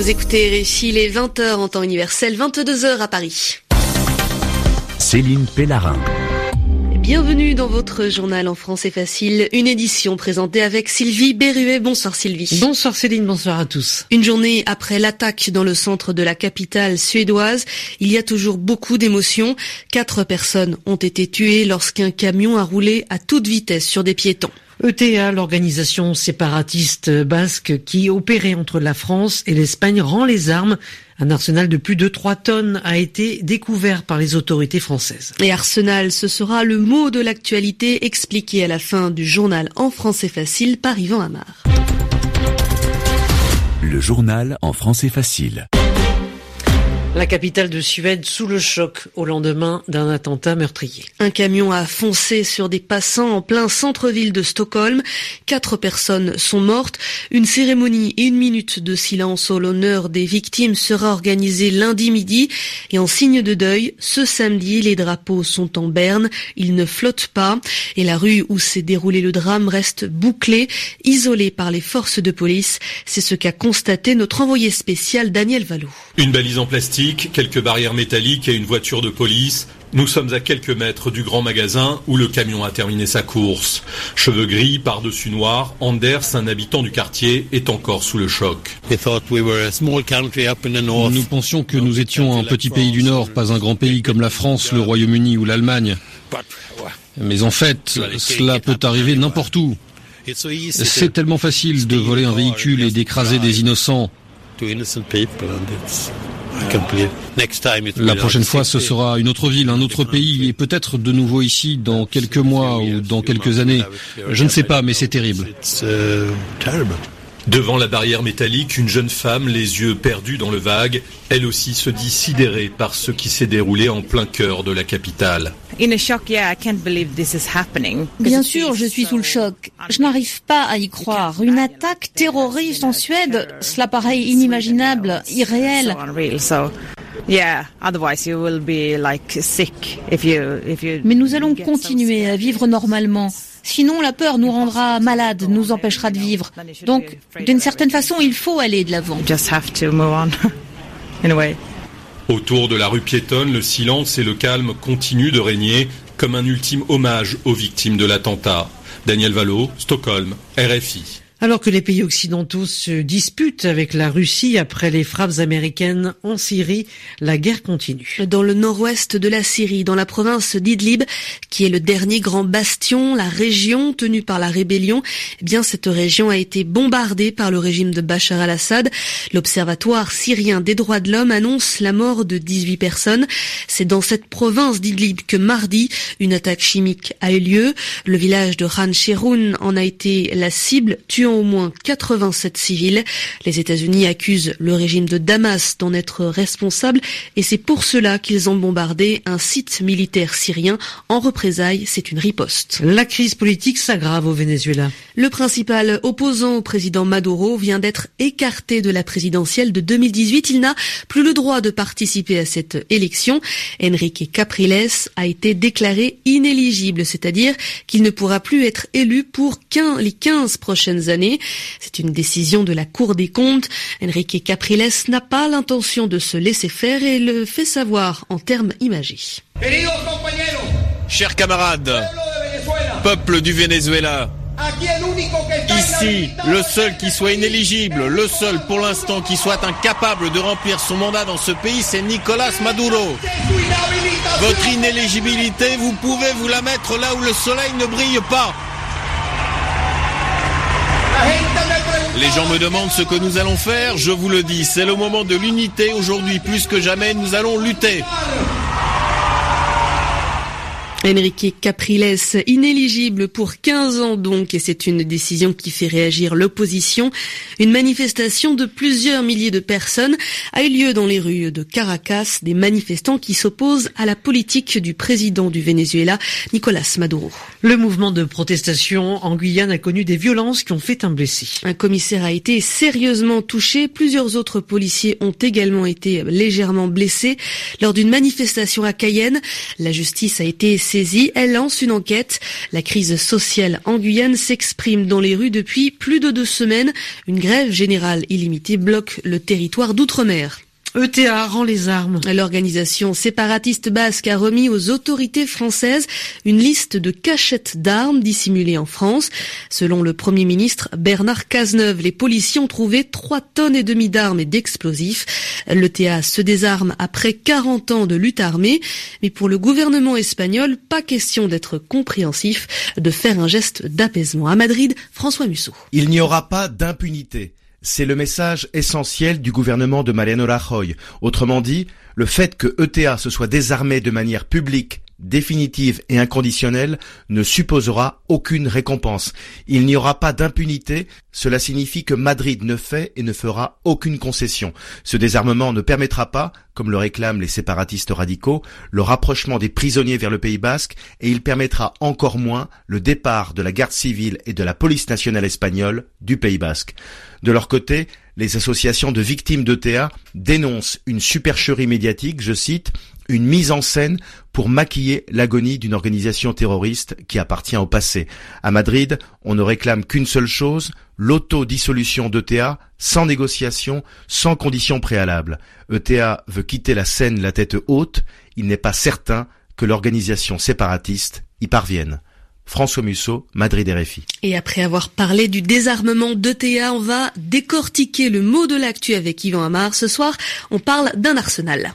Vous écoutez RFI, il est 20h en temps universel, 22h à Paris. Céline Pellarin. Bienvenue dans votre journal en français facile, une édition présentée avec Sylvie Berruet. Bonsoir Sylvie. Bonsoir Céline, bonsoir à tous. Une journée après l'attaque dans le centre de la capitale suédoise, il y a toujours beaucoup d'émotions. Quatre personnes ont été tuées lorsqu'un camion a roulé à toute vitesse sur des piétons. ETA, l'organisation séparatiste basque qui opérait entre la France et l'Espagne, rend les armes. Un arsenal de plus de 3 tonnes a été découvert par les autorités françaises. Et arsenal, ce sera le mot de l'actualité expliqué à la fin du journal en français facile par Yvan Amar. Le journal en français facile. La capitale de Suède sous le choc au lendemain d'un attentat meurtrier. Un camion a foncé sur des passants en plein centre-ville de Stockholm. Quatre personnes sont mortes. Une cérémonie et une minute de silence au l'honneur des victimes sera organisée lundi midi. Et en signe de deuil, ce samedi, les drapeaux sont en berne. Ils ne flottent pas. Et la rue où s'est déroulé le drame reste bouclée, isolée par les forces de police. C'est ce qu'a constaté notre envoyé spécial Daniel Vallot. Une balise en plastique quelques barrières métalliques et une voiture de police. Nous sommes à quelques mètres du grand magasin où le camion a terminé sa course. Cheveux gris, par-dessus noir, Anders, un habitant du quartier, est encore sous le choc. Nous pensions que nous étions un petit pays du Nord, pas un grand pays comme la France, le Royaume-Uni ou l'Allemagne. Mais en fait, cela peut arriver n'importe où. C'est tellement facile de voler un véhicule et d'écraser des innocents. La prochaine fois, ce sera une autre ville, un autre pays, et peut-être de nouveau ici dans quelques mois ou dans quelques années. Je ne sais pas, mais c'est terrible. Devant la barrière métallique, une jeune femme, les yeux perdus dans le vague, elle aussi se dit sidérée par ce qui s'est déroulé en plein cœur de la capitale. Bien sûr, je suis sous le choc. Je n'arrive pas à y croire. Une attaque terroriste en Suède, cela paraît inimaginable, irréel. Mais nous allons continuer à vivre normalement. Sinon, la peur nous rendra malades, nous empêchera de vivre. Donc, d'une certaine façon, il faut aller de l'avant. Autour de la rue piétonne, le silence et le calme continuent de régner comme un ultime hommage aux victimes de l'attentat. Daniel Valo, Stockholm, RFI. Alors que les pays occidentaux se disputent avec la Russie après les frappes américaines en Syrie, la guerre continue. Dans le nord-ouest de la Syrie, dans la province d'Idlib, qui est le dernier grand bastion, la région tenue par la rébellion, eh bien cette région a été bombardée par le régime de Bachar al-Assad. L'Observatoire syrien des droits de l'homme annonce la mort de 18 personnes. C'est dans cette province d'Idlib que mardi, une attaque chimique a eu lieu. Le village de Khan Sheroun en a été la cible, tuant au moins 87 civils. Les États-Unis accusent le régime de Damas d'en être responsable et c'est pour cela qu'ils ont bombardé un site militaire syrien. En représailles, c'est une riposte. La crise politique s'aggrave au Venezuela. Le principal opposant au président Maduro vient d'être écarté de la présidentielle de 2018. Il n'a plus le droit de participer à cette élection. Enrique Capriles a été déclaré inéligible, c'est-à-dire qu'il ne pourra plus être élu pour les 15 prochaines années c'est une décision de la Cour des comptes. Enrique Capriles n'a pas l'intention de se laisser faire et le fait savoir en termes imagés. Chers camarades, peuple du Venezuela, Ici, le seul qui soit inéligible, le seul pour l'instant qui soit incapable de remplir son mandat dans ce pays, c'est Nicolas Maduro. Votre inéligibilité, vous pouvez vous la mettre là où le soleil ne brille pas. Les gens me demandent ce que nous allons faire, je vous le dis, c'est le moment de l'unité aujourd'hui, plus que jamais, nous allons lutter. Enrique Capriles, inéligible pour 15 ans donc, et c'est une décision qui fait réagir l'opposition. Une manifestation de plusieurs milliers de personnes a eu lieu dans les rues de Caracas, des manifestants qui s'opposent à la politique du président du Venezuela, Nicolas Maduro. Le mouvement de protestation en Guyane a connu des violences qui ont fait un blessé. Un commissaire a été sérieusement touché, plusieurs autres policiers ont également été légèrement blessés lors d'une manifestation à Cayenne. La justice a été saisie. Elle lance une enquête. La crise sociale en Guyane s'exprime dans les rues depuis plus de deux semaines. Une grève générale illimitée bloque le territoire d'outre-mer. ETA rend les armes. L'organisation séparatiste basque a remis aux autorités françaises une liste de cachettes d'armes dissimulées en France. Selon le Premier ministre Bernard Cazeneuve, les policiers ont trouvé 3 tonnes et demie d'armes et d'explosifs. L'ETA se désarme après 40 ans de lutte armée. Mais pour le gouvernement espagnol, pas question d'être compréhensif, de faire un geste d'apaisement. À Madrid, François Musso. Il n'y aura pas d'impunité. C'est le message essentiel du gouvernement de Mariano Rajoy. Autrement dit, le fait que ETA se soit désarmé de manière publique définitive et inconditionnelle ne supposera aucune récompense. Il n'y aura pas d'impunité, cela signifie que Madrid ne fait et ne fera aucune concession. Ce désarmement ne permettra pas, comme le réclament les séparatistes radicaux, le rapprochement des prisonniers vers le Pays basque et il permettra encore moins le départ de la garde civile et de la police nationale espagnole du Pays basque. De leur côté, les associations de victimes d'ETA dénoncent une supercherie médiatique, je cite, une mise en scène pour maquiller l'agonie d'une organisation terroriste qui appartient au passé. À Madrid, on ne réclame qu'une seule chose, l'autodissolution d'ETA, sans négociation, sans conditions préalables. ETA veut quitter la scène la tête haute, il n'est pas certain que l'organisation séparatiste y parvienne. François Musso, Madrid RFI. Et après avoir parlé du désarmement d'ETA, on va décortiquer le mot de l'actu avec Yvan Amar. Ce soir, on parle d'un arsenal.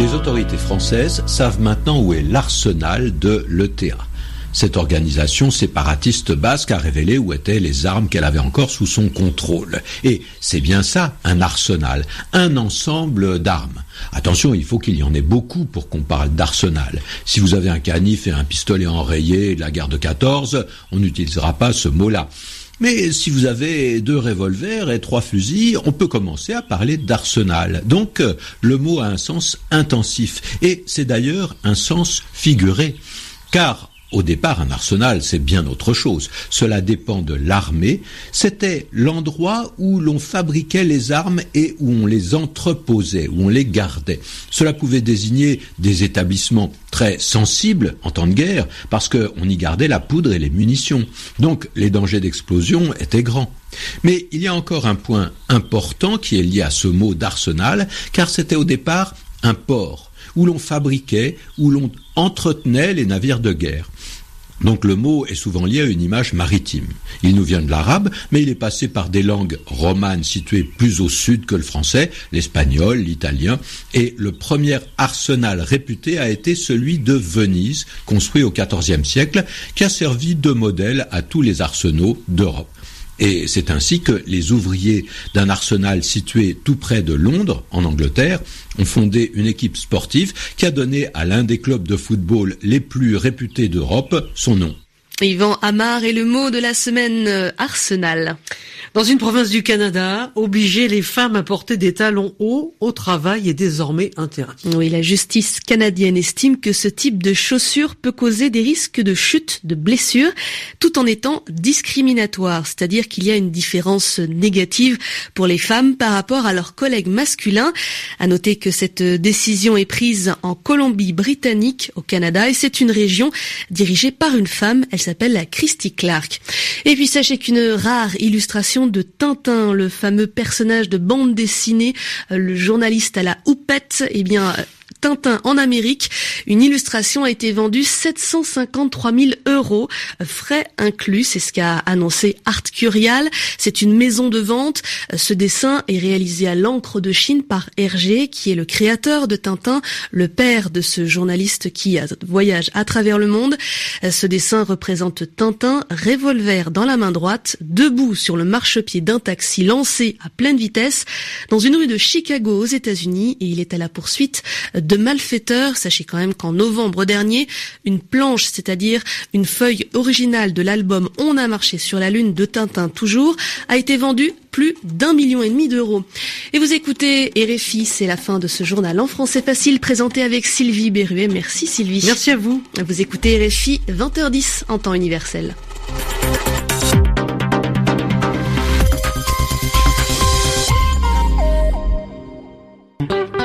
Les autorités françaises savent maintenant où est l'arsenal de l'ETA. Cette organisation séparatiste basque a révélé où étaient les armes qu'elle avait encore sous son contrôle. Et c'est bien ça, un arsenal, un ensemble d'armes. Attention, il faut qu'il y en ait beaucoup pour qu'on parle d'arsenal. Si vous avez un canif et un pistolet enrayé de la guerre de 14, on n'utilisera pas ce mot-là. Mais si vous avez deux revolvers et trois fusils, on peut commencer à parler d'arsenal. Donc le mot a un sens intensif et c'est d'ailleurs un sens figuré. Car au départ, un arsenal, c'est bien autre chose. Cela dépend de l'armée. C'était l'endroit où l'on fabriquait les armes et où on les entreposait, où on les gardait. Cela pouvait désigner des établissements très sensibles en temps de guerre, parce qu'on y gardait la poudre et les munitions. Donc les dangers d'explosion étaient grands. Mais il y a encore un point important qui est lié à ce mot d'arsenal, car c'était au départ un port où l'on fabriquait, où l'on entretenait les navires de guerre. Donc le mot est souvent lié à une image maritime. Il nous vient de l'arabe, mais il est passé par des langues romanes situées plus au sud que le français, l'espagnol, l'italien, et le premier arsenal réputé a été celui de Venise, construit au XIVe siècle, qui a servi de modèle à tous les arsenaux d'Europe. Et c'est ainsi que les ouvriers d'un arsenal situé tout près de Londres, en Angleterre, ont fondé une équipe sportive qui a donné à l'un des clubs de football les plus réputés d'Europe son nom. Yvan Amar est le mot de la semaine euh, Arsenal. Dans une province du Canada, obliger les femmes à porter des talons hauts au travail est désormais interdit. Oui, la justice canadienne estime que ce type de chaussures peut causer des risques de chute, de blessures, tout en étant discriminatoire, c'est-à-dire qu'il y a une différence négative pour les femmes par rapport à leurs collègues masculins. À noter que cette décision est prise en Colombie-Britannique, au Canada, et c'est une région dirigée par une femme. Elle s'appelle Christy Clark. Et puis sachez qu'une rare illustration de Tintin, le fameux personnage de bande dessinée, euh, le journaliste à la houppette, eh bien, Tintin en Amérique. Une illustration a été vendue 753 000 euros, frais inclus. C'est ce qu'a annoncé Art Curial. C'est une maison de vente. Ce dessin est réalisé à l'encre de Chine par Hergé, qui est le créateur de Tintin, le père de ce journaliste qui voyage à travers le monde. Ce dessin représente Tintin, revolver dans la main droite, debout sur le marchepied d'un taxi lancé à pleine vitesse dans une rue de Chicago aux États-Unis et il est à la poursuite de malfaiteurs. Sachez quand même qu'en novembre dernier, une planche, c'est-à-dire une feuille originale de l'album On a marché sur la lune de Tintin toujours, a été vendue plus d'un million et demi d'euros. Et vous écoutez RFI, c'est la fin de ce journal en français facile présenté avec Sylvie Berruet. Merci Sylvie. Merci à vous. Vous écoutez RFI 20h10 en temps universel.